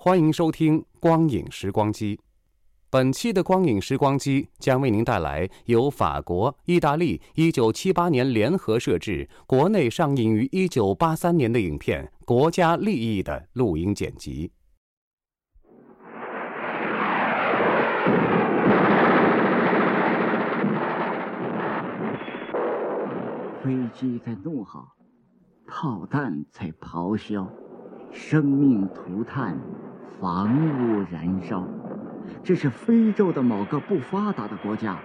欢迎收听《光影时光机》。本期的《光影时光机》将为您带来由法国、意大利1978年联合摄制、国内上映于1983年的影片《国家利益》的录音剪辑。飞机在怒吼，炮弹在咆哮，生命涂炭，房屋燃烧。这是非洲的某个不发达的国家，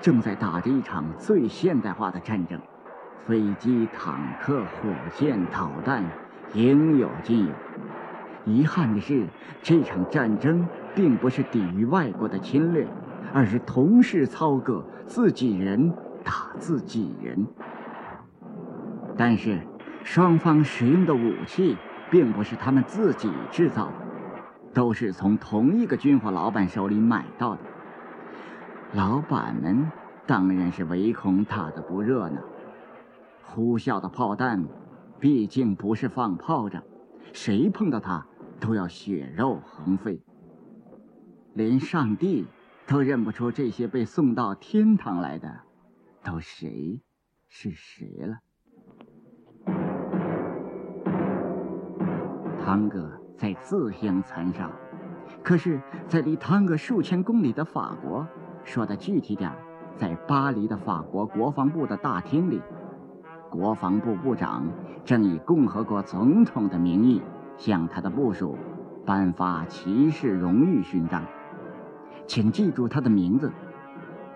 正在打着一场最现代化的战争。飞机、坦克、火箭、导弹，应有尽有。遗憾的是，这场战争并不是抵御外国的侵略，而是同时操戈，自己人打自己人。但是，双方使用的武器并不是他们自己制造的，都是从同一个军火老板手里买到的。老板们当然是唯恐打得不热闹，呼啸的炮弹毕竟不是放炮仗，谁碰到它都要血肉横飞。连上帝都认不出这些被送到天堂来的都谁是谁了。汤哥在自相残杀，可是，在离汤哥数千公里的法国，说的具体点，在巴黎的法国国防部的大厅里，国防部部长正以共和国总统的名义向他的部属颁发骑士荣誉勋章。请记住他的名字，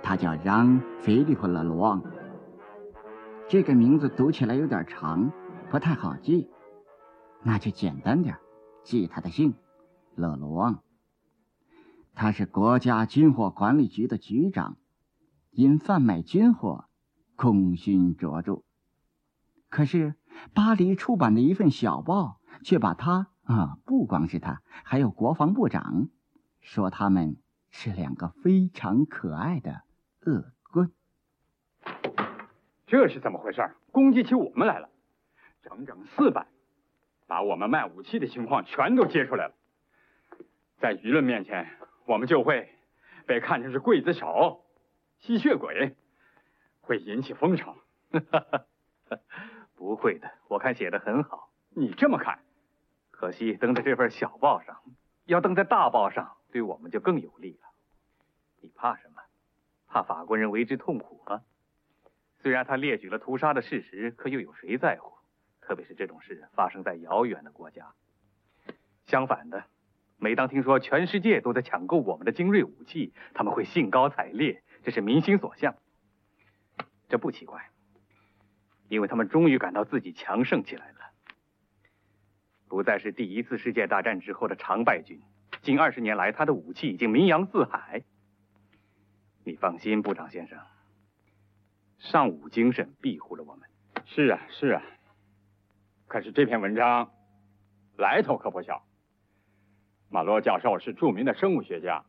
他叫让·菲利普·勒罗旺。这个名字读起来有点长，不太好记。那就简单点，记他的姓，勒罗旺。他是国家军火管理局的局长，因贩卖军火，功勋卓著。可是巴黎出版的一份小报却把他啊，不光是他，还有国防部长，说他们是两个非常可爱的恶棍。这是怎么回事？攻击起我们来了，整整四百。把我们卖武器的情况全都揭出来了，在舆论面前，我们就会被看成是刽子手、吸血鬼，会引起风潮。不会的，我看写的很好。你这么看？可惜登在这份小报上，要登在大报上，对我们就更有利了。你怕什么？怕法国人为之痛苦吗？虽然他列举了屠杀的事实，可又有谁在乎？特别是这种事发生在遥远的国家。相反的，每当听说全世界都在抢购我们的精锐武器，他们会兴高采烈，这是民心所向。这不奇怪，因为他们终于感到自己强盛起来了，不再是第一次世界大战之后的常败军。近二十年来，他的武器已经名扬四海。你放心，部长先生，尚武精神庇护了我们。是啊，是啊。可是这篇文章来头可不小。马洛教授是著名的生物学家，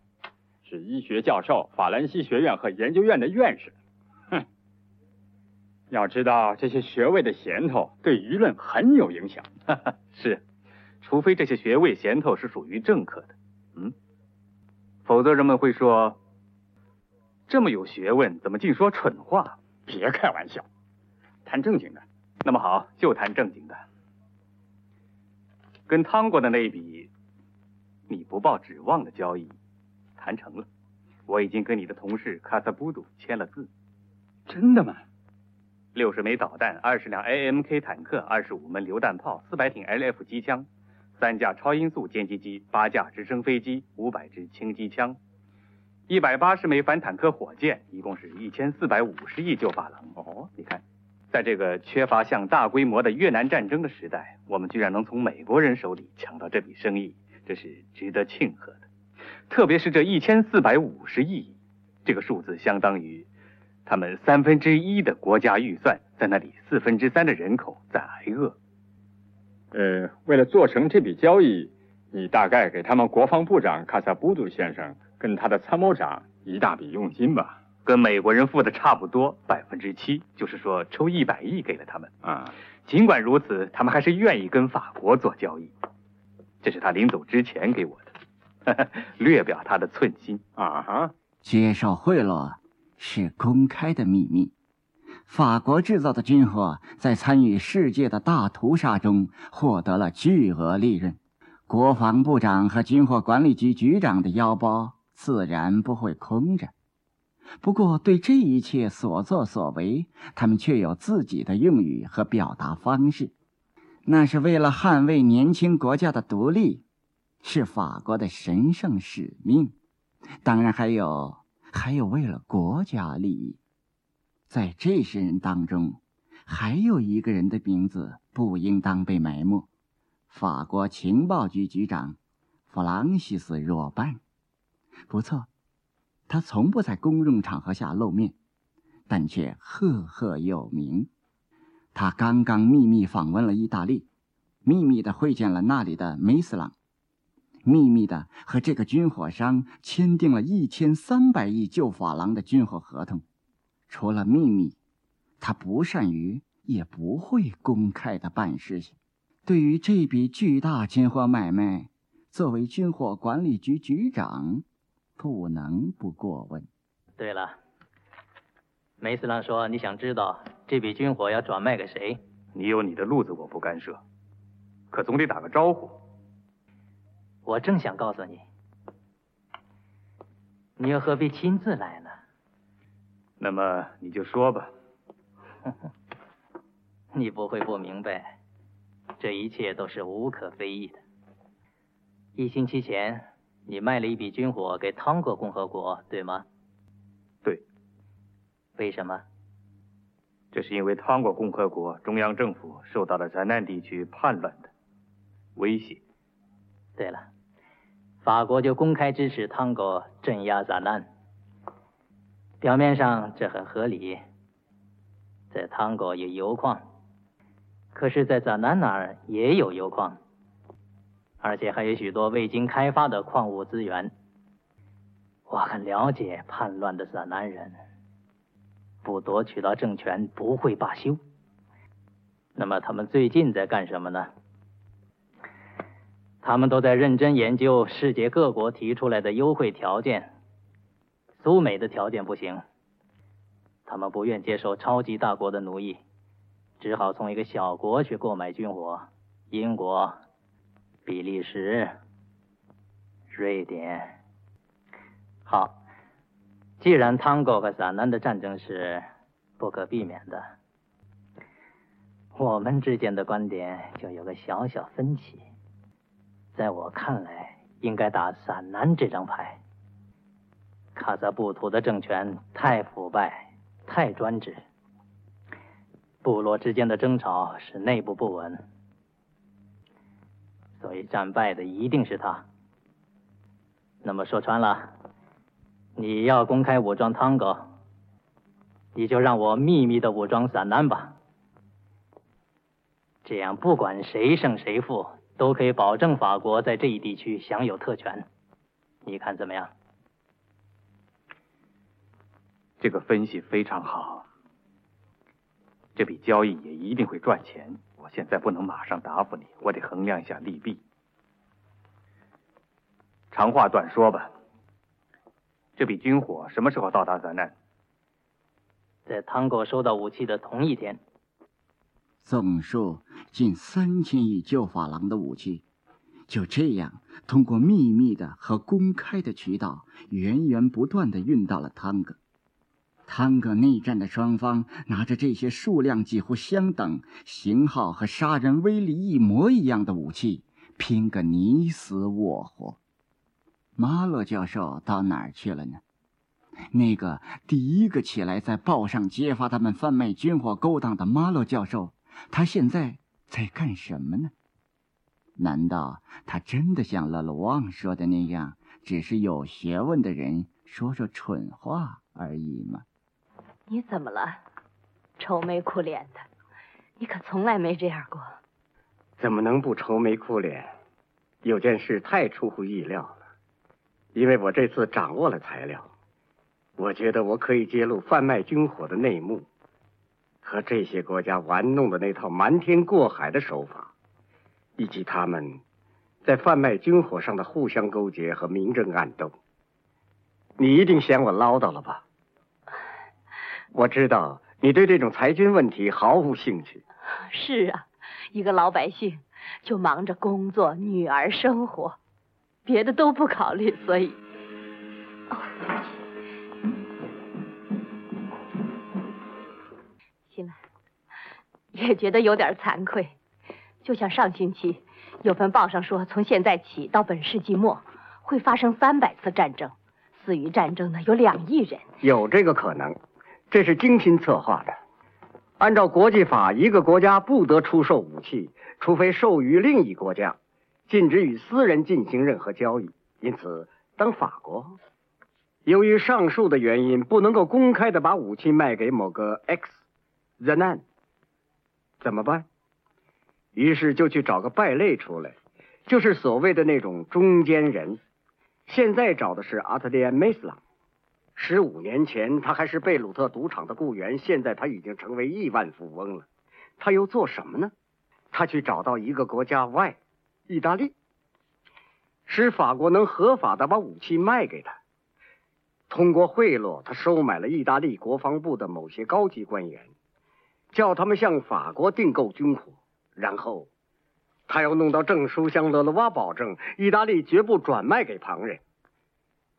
是医学教授、法兰西学院和研究院的院士。哼，要知道这些学位的衔头对舆论很有影响。是，除非这些学位衔头是属于政客的，嗯，否则人们会说，这么有学问，怎么净说蠢话？别开玩笑，谈正经的。那么好，就谈正经的。跟汤国的那一笔，你不抱指望的交易谈成了，我已经跟你的同事卡萨布杜签了字。真的吗？六十枚导弹，二十辆 AMK 坦克，二十五门榴弹炮，四百挺 LF 机枪，三架超音速歼击机，八架直升飞机，五百支轻机枪，一百八十枚反坦克火箭，一共是一千四百五十亿旧法郎。在这个缺乏像大规模的越南战争的时代，我们居然能从美国人手里抢到这笔生意，这是值得庆贺的。特别是这一千四百五十亿，这个数字相当于。他们三分之一的国家预算，在那里四分之三的人口在挨饿。呃，为了做成这笔交易，你大概给他们国防部长卡萨布杜先生跟他的参谋长一大笔佣金吧？跟美国人付的差不多，百分之七，就是说抽一百亿给了他们。啊，尽管如此，他们还是愿意跟法国做交易。这是他临走之前给我的，略表他的寸心。啊哈，接受贿赂。是公开的秘密。法国制造的军火在参与世界的大屠杀中获得了巨额利润，国防部长和军火管理局局长的腰包自然不会空着。不过，对这一切所作所为，他们却有自己的用语和表达方式。那是为了捍卫年轻国家的独立，是法国的神圣使命。当然，还有。还有为了国家利益，在这些人当中，还有一个人的名字不应当被埋没——法国情报局局长弗朗西斯·若班。不错，他从不在公众场合下露面，但却赫赫有名。他刚刚秘密访问了意大利，秘密的会见了那里的梅斯朗。秘密的和这个军火商签订了一千三百亿旧法郎的军火合同。除了秘密，他不善于也不会公开的办事情。对于这笔巨大军火买卖，作为军火管理局局长，不能不过问。对了，梅四郎说你想知道这笔军火要转卖给谁？你有你的路子，我不干涉，可总得打个招呼。我正想告诉你，你又何必亲自来呢？那么你就说吧。你不会不明白，这一切都是无可非议的。一星期前，你卖了一笔军火给汤国共和国，对吗？对。为什么？这是因为汤国共和国中央政府受到了灾难地区叛乱的威胁。对了。法国就公开支持汤哥镇压扎南，表面上这很合理。在汤哥有油矿，可是，在扎南那儿也有油矿，而且还有许多未经开发的矿物资源。我很了解叛乱的扎南人，不夺取到政权不会罢休。那么，他们最近在干什么呢？他们都在认真研究世界各国提出来的优惠条件。苏美的条件不行，他们不愿接受超级大国的奴役，只好从一个小国去购买军火。英国、比利时、瑞典。好，既然汤哥和萨南的战争是不可避免的，我们之间的观点就有个小小分歧。在我看来，应该打陕南这张牌。卡萨布图的政权太腐败、太专制，部落之间的争吵使内部不稳，所以战败的一定是他。那么说穿了，你要公开武装汤哥，你就让我秘密的武装散南吧。这样，不管谁胜谁负。都可以保证法国在这一地区享有特权，你看怎么样？这个分析非常好，这笔交易也一定会赚钱。我现在不能马上答复你，我得衡量一下利弊。长话短说吧，这笔军火什么时候到达咱那？在汤哥收到武器的同一天。总数近三千亿旧法郎的武器，就这样，通过秘密的和公开的渠道，源源不断的运到了汤格。汤格内战的双方拿着这些数量几乎相等、型号和杀人威力一模一样的武器，拼个你死我活。马洛教授到哪儿去了呢？那个第一个起来在报上揭发他们贩卖军火勾当的马洛教授，他现在在干什么呢？难道他真的像勒鲁旺说的那样，只是有学问的人说说蠢话而已吗？你怎么了？愁眉苦脸的，你可从来没这样过。怎么能不愁眉苦脸？有件事太出乎意料了，因为我这次掌握了材料，我觉得我可以揭露贩卖军火的内幕，和这些国家玩弄的那套瞒天过海的手法。以及他们在贩卖军火上的互相勾结和明争暗斗，你一定嫌我唠叨了吧？我知道你对这种裁军问题毫无兴趣。是啊，一个老百姓就忙着工作、女儿、生活，别的都不考虑，所以……哦，行了，也觉得有点惭愧。就像上星期有份报上说，从现在起到本世纪末会发生三百次战争，死于战争的有两亿人。有这个可能，这是精心策划的。按照国际法，一个国家不得出售武器，除非授予另一国家，禁止与私人进行任何交易。因此，当法国由于上述的原因不能够公开的把武器卖给某个 X，the man，怎么办？于是就去找个败类出来，就是所谓的那种中间人。现在找的是阿特利安·梅斯朗。十五年前他还是贝鲁特赌场的雇员，现在他已经成为亿万富翁了。他又做什么呢？他去找到一个国家外，意大利，使法国能合法的把武器卖给他。通过贿赂，他收买了意大利国防部的某些高级官员，叫他们向法国订购军火。然后，他要弄到证书，向勒勒瓦保证，意大利绝不转卖给旁人。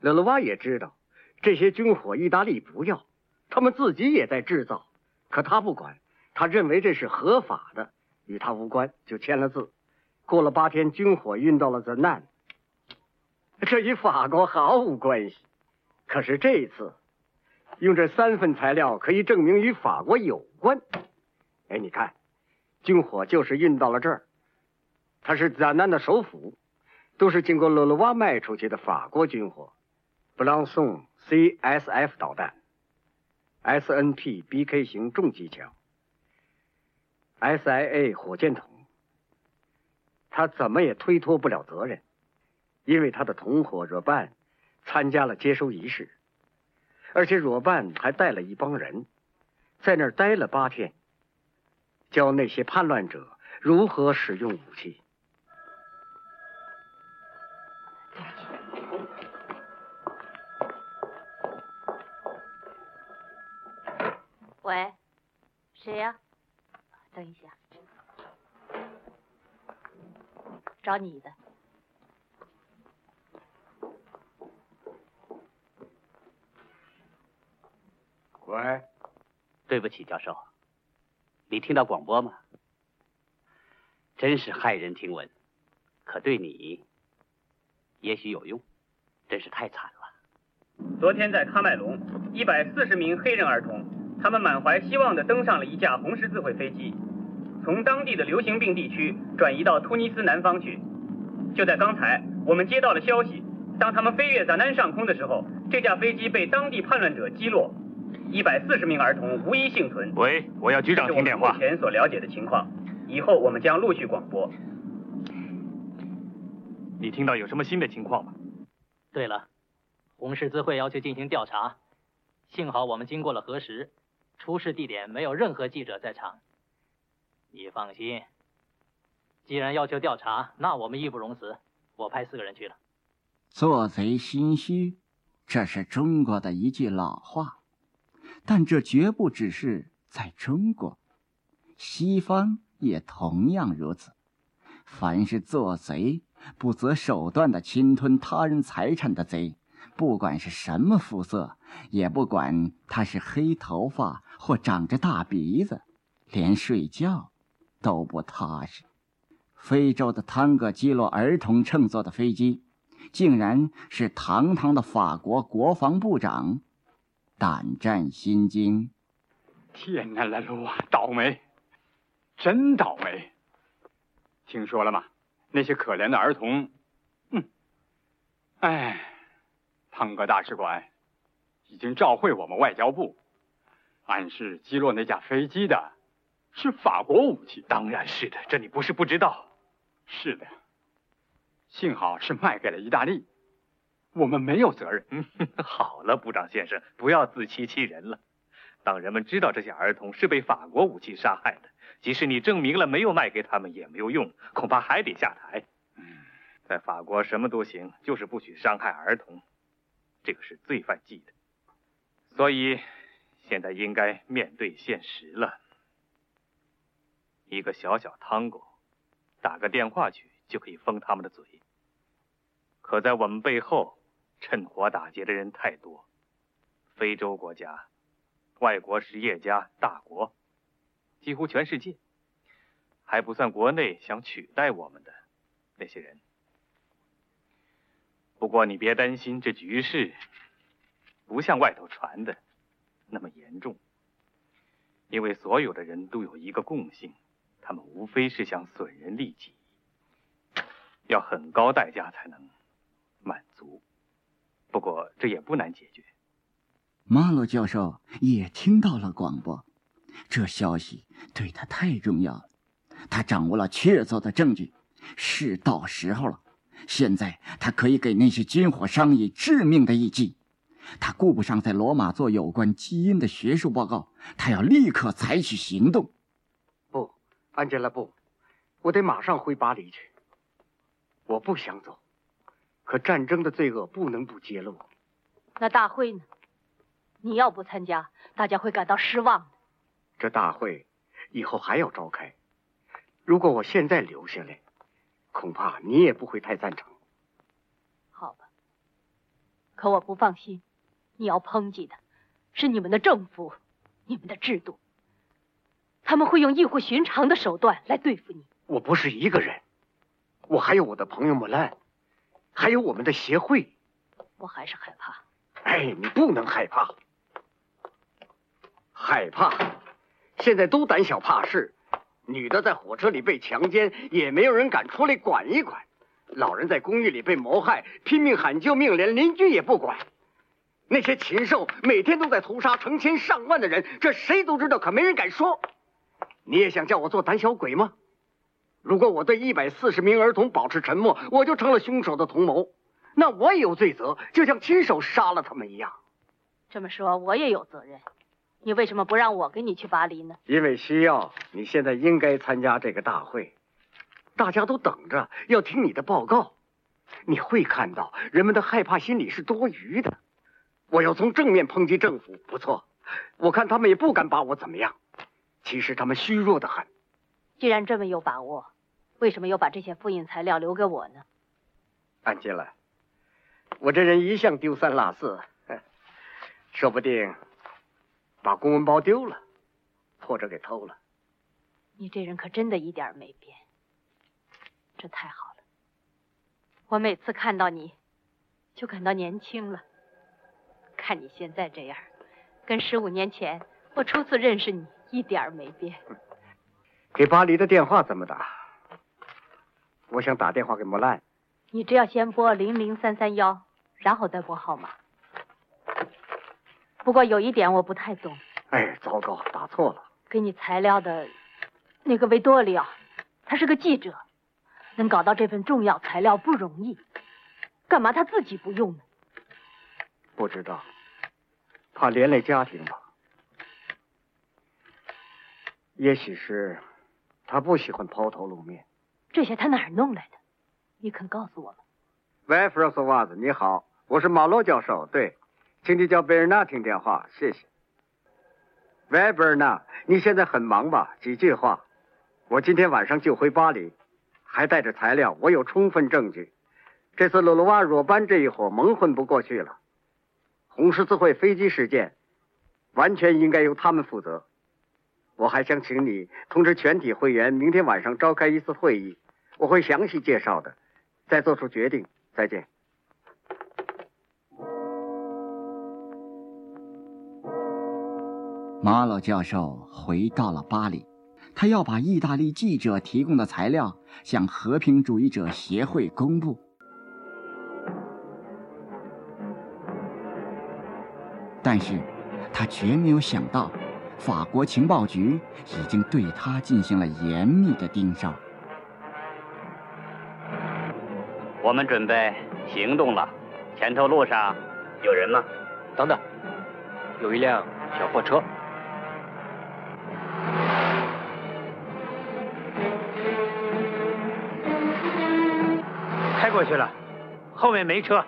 勒勒瓦也知道这些军火意大利不要，他们自己也在制造，可他不管，他认为这是合法的，与他无关，就签了字。过了八天，军火运到了 The Nan，这与法国毫无关系。可是这一次，用这三份材料可以证明与法国有关。哎，你看。军火就是运到了这儿，它是咱南的首府，都是经过勒罗瓦卖出去的法国军火，布朗松 CSF 导弹，SNP BK 型重机枪，SIA 火箭筒。他怎么也推脱不了责任，因为他的同伙若伴参加了接收仪式，而且若伴还带了一帮人，在那儿待了八天。教那些叛乱者如何使用武器。等一下，找你的。喂，对不起，教授。你听到广播吗？真是骇人听闻，可对你也许有用，真是太惨了。昨天在喀麦隆，一百四十名黑人儿童，他们满怀希望地登上了一架红十字会飞机，从当地的流行病地区转移到突尼斯南方去。就在刚才，我们接到了消息，当他们飞越赞南上空的时候，这架飞机被当地叛乱者击落。一百四十名儿童无一幸存。喂，我要局长听电话。目前所了解的情况，以后我们将陆续广播。你听到有什么新的情况吗？对了，红十字会要求进行调查，幸好我们经过了核实，出事地点没有任何记者在场。你放心，既然要求调查，那我们义不容辞。我派四个人去了。做贼心虚，这是中国的一句老话。但这绝不只是在中国，西方也同样如此。凡是做贼不择手段的侵吞他人财产的贼，不管是什么肤色，也不管他是黑头发或长着大鼻子，连睡觉都不踏实。非洲的汤戈击落儿童乘坐的飞机，竟然是堂堂的法国国防部长，胆战心惊。天哪，莱卢啊，倒霉，真倒霉！听说了吗？那些可怜的儿童，嗯，哎，汤戈大使馆已经召会我们外交部，暗示击落那架飞机的是法国武器。当然是的，这你不是不知道。是的，幸好是卖给了意大利，我们没有责任。好了，部长先生，不要自欺欺人了。当人们知道这些儿童是被法国武器杀害的，即使你证明了没有卖给他们也没有用，恐怕还得下台。在法国什么都行，就是不许伤害儿童，这个是罪犯忌的。所以现在应该面对现实了。一个小小汤狗，打个电话去就可以封他们的嘴。可在我们背后趁火打劫的人太多，非洲国家。外国实业家、大国，几乎全世界，还不算国内想取代我们的那些人。不过你别担心，这局势不像外头传的那么严重，因为所有的人都有一个共性，他们无非是想损人利己，要很高代价才能满足。不过这也不难解决。马洛教授也听到了广播，这消息对他太重要了。他掌握了确凿的证据，是到时候了。现在他可以给那些军火商以致命的一击。他顾不上在罗马做有关基因的学术报告，他要立刻采取行动。不，安吉拉，布，我得马上回巴黎去。我不想走，可战争的罪恶不能不揭露。那大会呢？你要不参加，大家会感到失望的。这大会以后还要召开，如果我现在留下来，恐怕你也不会太赞成。好吧，可我不放心。你要抨击的是你们的政府、你们的制度，他们会用异乎寻常的手段来对付你。我不是一个人，我还有我的朋友莫兰，还有我们的协会。我还是害怕。哎，你不能害怕。害怕，现在都胆小怕事。女的在火车里被强奸，也没有人敢出来管一管；老人在公寓里被谋害，拼命喊救命，连邻居也不管。那些禽兽每天都在屠杀成千上万的人，这谁都知道，可没人敢说。你也想叫我做胆小鬼吗？如果我对一百四十名儿童保持沉默，我就成了凶手的同谋，那我也有罪责，就像亲手杀了他们一样。这么说，我也有责任。你为什么不让我跟你去巴黎呢？因为需要。你现在应该参加这个大会，大家都等着要听你的报告。你会看到人们的害怕心理是多余的。我要从正面抨击政府，不错。我看他们也不敢把我怎么样。其实他们虚弱的很。既然这么有把握，为什么又把这些复印材料留给我呢？安吉拉，我这人一向丢三落四，说不定。把公文包丢了，或者给偷了。你这人可真的一点没变，这太好了。我每次看到你，就感到年轻了。看你现在这样，跟十五年前我初次认识你一点没变。给巴黎的电话怎么打？我想打电话给莫兰。你只要先拨零零三三幺，然后再拨号码。不过有一点我不太懂。哎，糟糕，打错了。给你材料的那个维多利亚，他是个记者，能搞到这份重要材料不容易，干嘛他自己不用呢？不知道，怕连累家庭吧？也许是他不喜欢抛头露面。这些他哪儿弄来的？你肯告诉我吗？喂，弗罗斯瓦子，你好，我是马洛教授，对。请你叫贝尔纳听电话，谢谢。喂，贝尔纳，你现在很忙吧？几句话。我今天晚上就回巴黎。还带着材料，我有充分证据。这次鲁鲁瓦若班这一伙蒙混不过去了。红十字会飞机事件，完全应该由他们负责。我还想请你通知全体会员，明天晚上召开一次会议，我会详细介绍的，再做出决定。再见。马洛教授回到了巴黎，他要把意大利记者提供的材料向和平主义者协会公布。但是，他绝没有想到，法国情报局已经对他进行了严密的盯梢。我们准备行动了，前头路上有人吗？等等，有一辆小货车。开过去了，后面没车，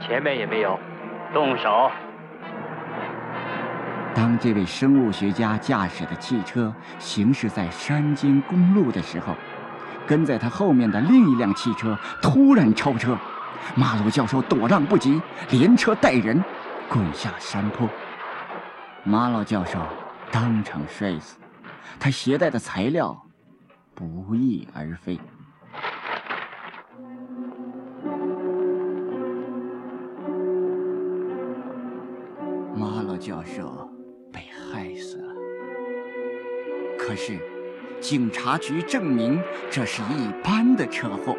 前面也没有，动手。当这位生物学家驾驶的汽车行驶在山间公路的时候，跟在他后面的另一辆汽车突然超车，马鲁教授躲让不及，连车带人滚下山坡。马鲁教授当场摔死，他携带的材料不翼而飞。是，警察局证明这是一般的车祸。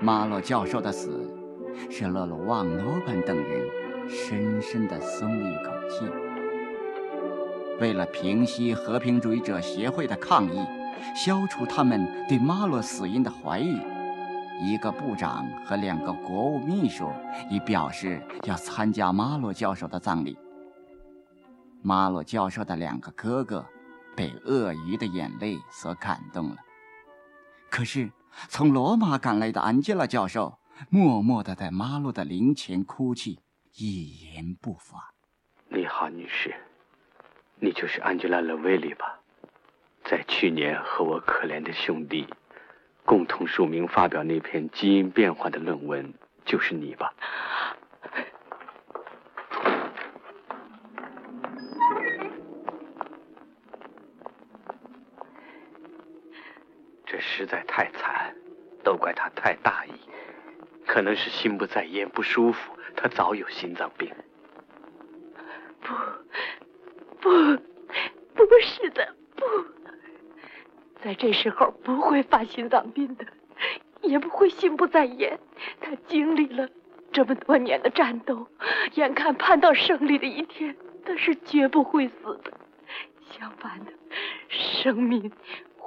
马洛教授的死，使勒鲁旺、罗本等人深深的松了一口气。为了平息和平主义者协会的抗议，消除他们对马洛死因的怀疑，一个部长和两个国务秘书已表示要参加马洛教授的葬礼。马洛教授的两个哥哥被鳄鱼的眼泪所感动了，可是从罗马赶来的安吉拉教授默默地在马洛的灵前哭泣，一言不发。你好，女士，你就是安吉拉·勒维里吧？在去年和我可怜的兄弟共同署名发表那篇基因变化的论文，就是你吧？这实在太惨，都怪他太大意。可能是心不在焉，不舒服。他早有心脏病。不，不，不是的，不，在这时候不会发心脏病的，也不会心不在焉。他经历了这么多年的战斗，眼看盼到胜利的一天，他是绝不会死的。相反的，生命。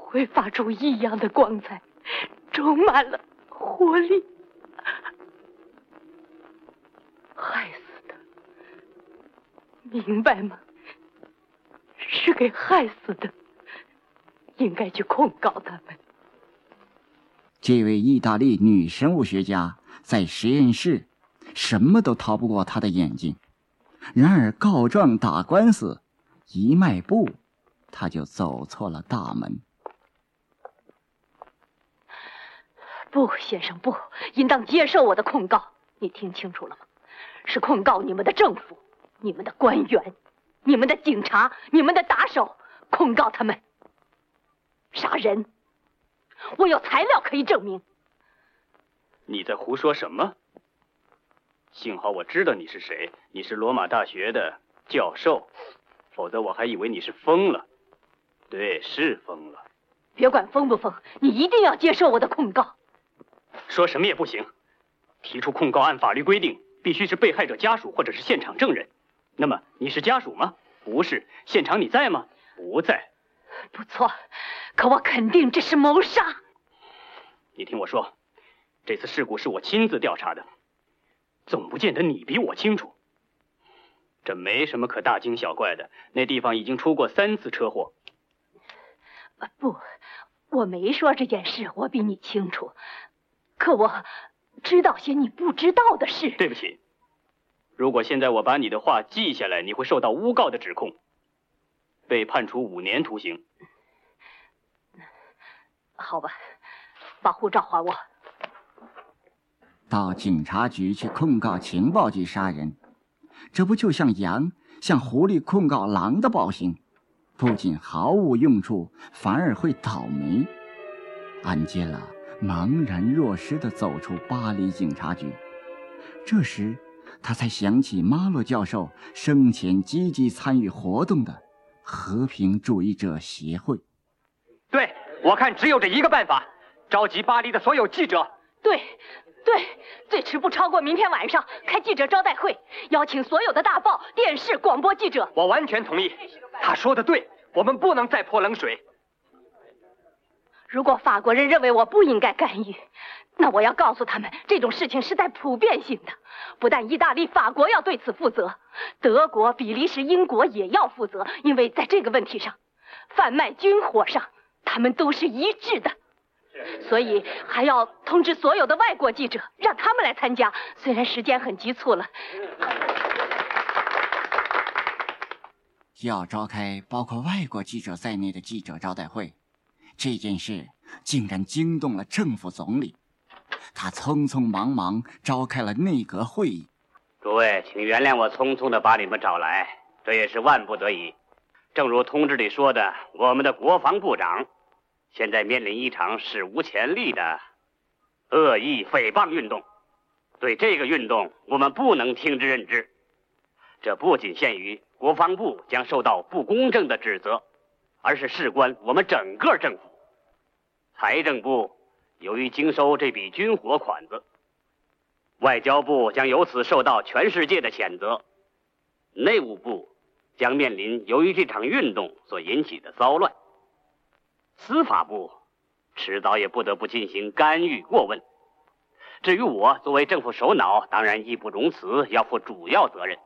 会发出异样的光彩，充满了活力。害死的，明白吗？是给害死的，应该去控告他们。这位意大利女生物学家在实验室，什么都逃不过她的眼睛。然而告状打官司，一迈步，她就走错了大门。不，先生，不，应当接受我的控告。你听清楚了吗？是控告你们的政府、你们的官员、你们的警察、你们的打手，控告他们杀人。我有材料可以证明。你在胡说什么？幸好我知道你是谁，你是罗马大学的教授，否则我还以为你是疯了。对，是疯了。别管疯不疯，你一定要接受我的控告。说什么也不行。提出控告，按法律规定，必须是被害者家属或者是现场证人。那么你是家属吗？不是。现场你在吗？不在。不错，可我肯定这是谋杀。你听我说，这次事故是我亲自调查的，总不见得你比我清楚。这没什么可大惊小怪的，那地方已经出过三次车祸。不，我没说这件事我比你清楚。可我知道些你不知道的事。对不起，如果现在我把你的话记下来，你会受到诬告的指控，被判处五年徒刑。好吧，把护照还我。到警察局去控告情报局杀人，这不就像羊向狐狸控告狼的暴行，不仅毫无用处，反而会倒霉。安吉拉茫然若失地走出巴黎警察局，这时，他才想起马洛教授生前积极参与活动的和平主义者协会。对，我看只有这一个办法：召集巴黎的所有记者。对。对，最迟不超过明天晚上开记者招待会，邀请所有的大报、电视、广播记者。我完全同意，他说的对，我们不能再泼冷水。如果法国人认为我不应该干预，那我要告诉他们，这种事情是带普遍性的，不但意大利、法国要对此负责，德国、比利时、英国也要负责，因为在这个问题上，贩卖军火上，他们都是一致的。所以还要通知所有的外国记者，让他们来参加。虽然时间很急促了，要召开包括外国记者在内的记者招待会，这件事竟然惊动了政府总理。他匆匆忙忙召开了内阁会议。诸位，请原谅我匆匆的把你们找来，这也是万不得已。正如通知里说的，我们的国防部长。现在面临一场史无前例的恶意诽谤运动，对这个运动，我们不能听之任之。这不仅限于国防部将受到不公正的指责，而是事关我们整个政府。财政部由于经收这笔军火款子，外交部将由此受到全世界的谴责，内务部将面临由于这场运动所引起的骚乱。司法部迟早也不得不进行干预过问。至于我作为政府首脑，当然义不容辞，要负主要责任。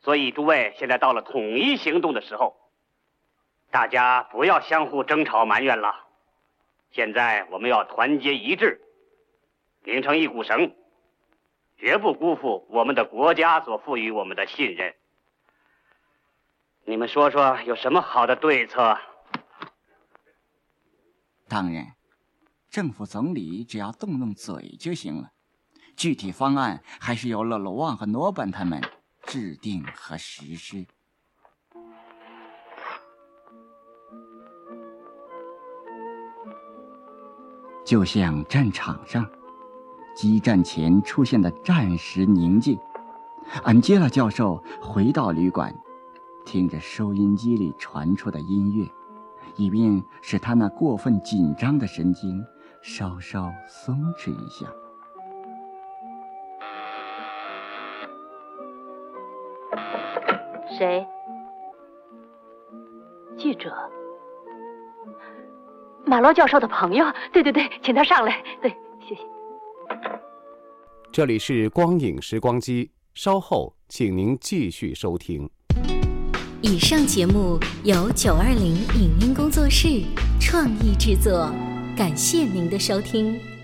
所以诸位，现在到了统一行动的时候，大家不要相互争吵埋怨了。现在我们要团结一致，拧成一股绳，绝不辜负我们的国家所赋予我们的信任。你们说说，有什么好的对策？当然，政府总理只要动动嘴就行了，具体方案还是由勒罗旺和诺本他们制定和实施。就像战场上，激战前出现的战时宁静，安吉拉教授回到旅馆，听着收音机里传出的音乐。以便使他那过分紧张的神经稍稍松弛一下。谁？记者？马洛教授的朋友？对对对，请他上来。对，谢谢。这里是光影时光机，稍后请您继续收听。以上节目由九二零影音工作室创意制作，感谢您的收听。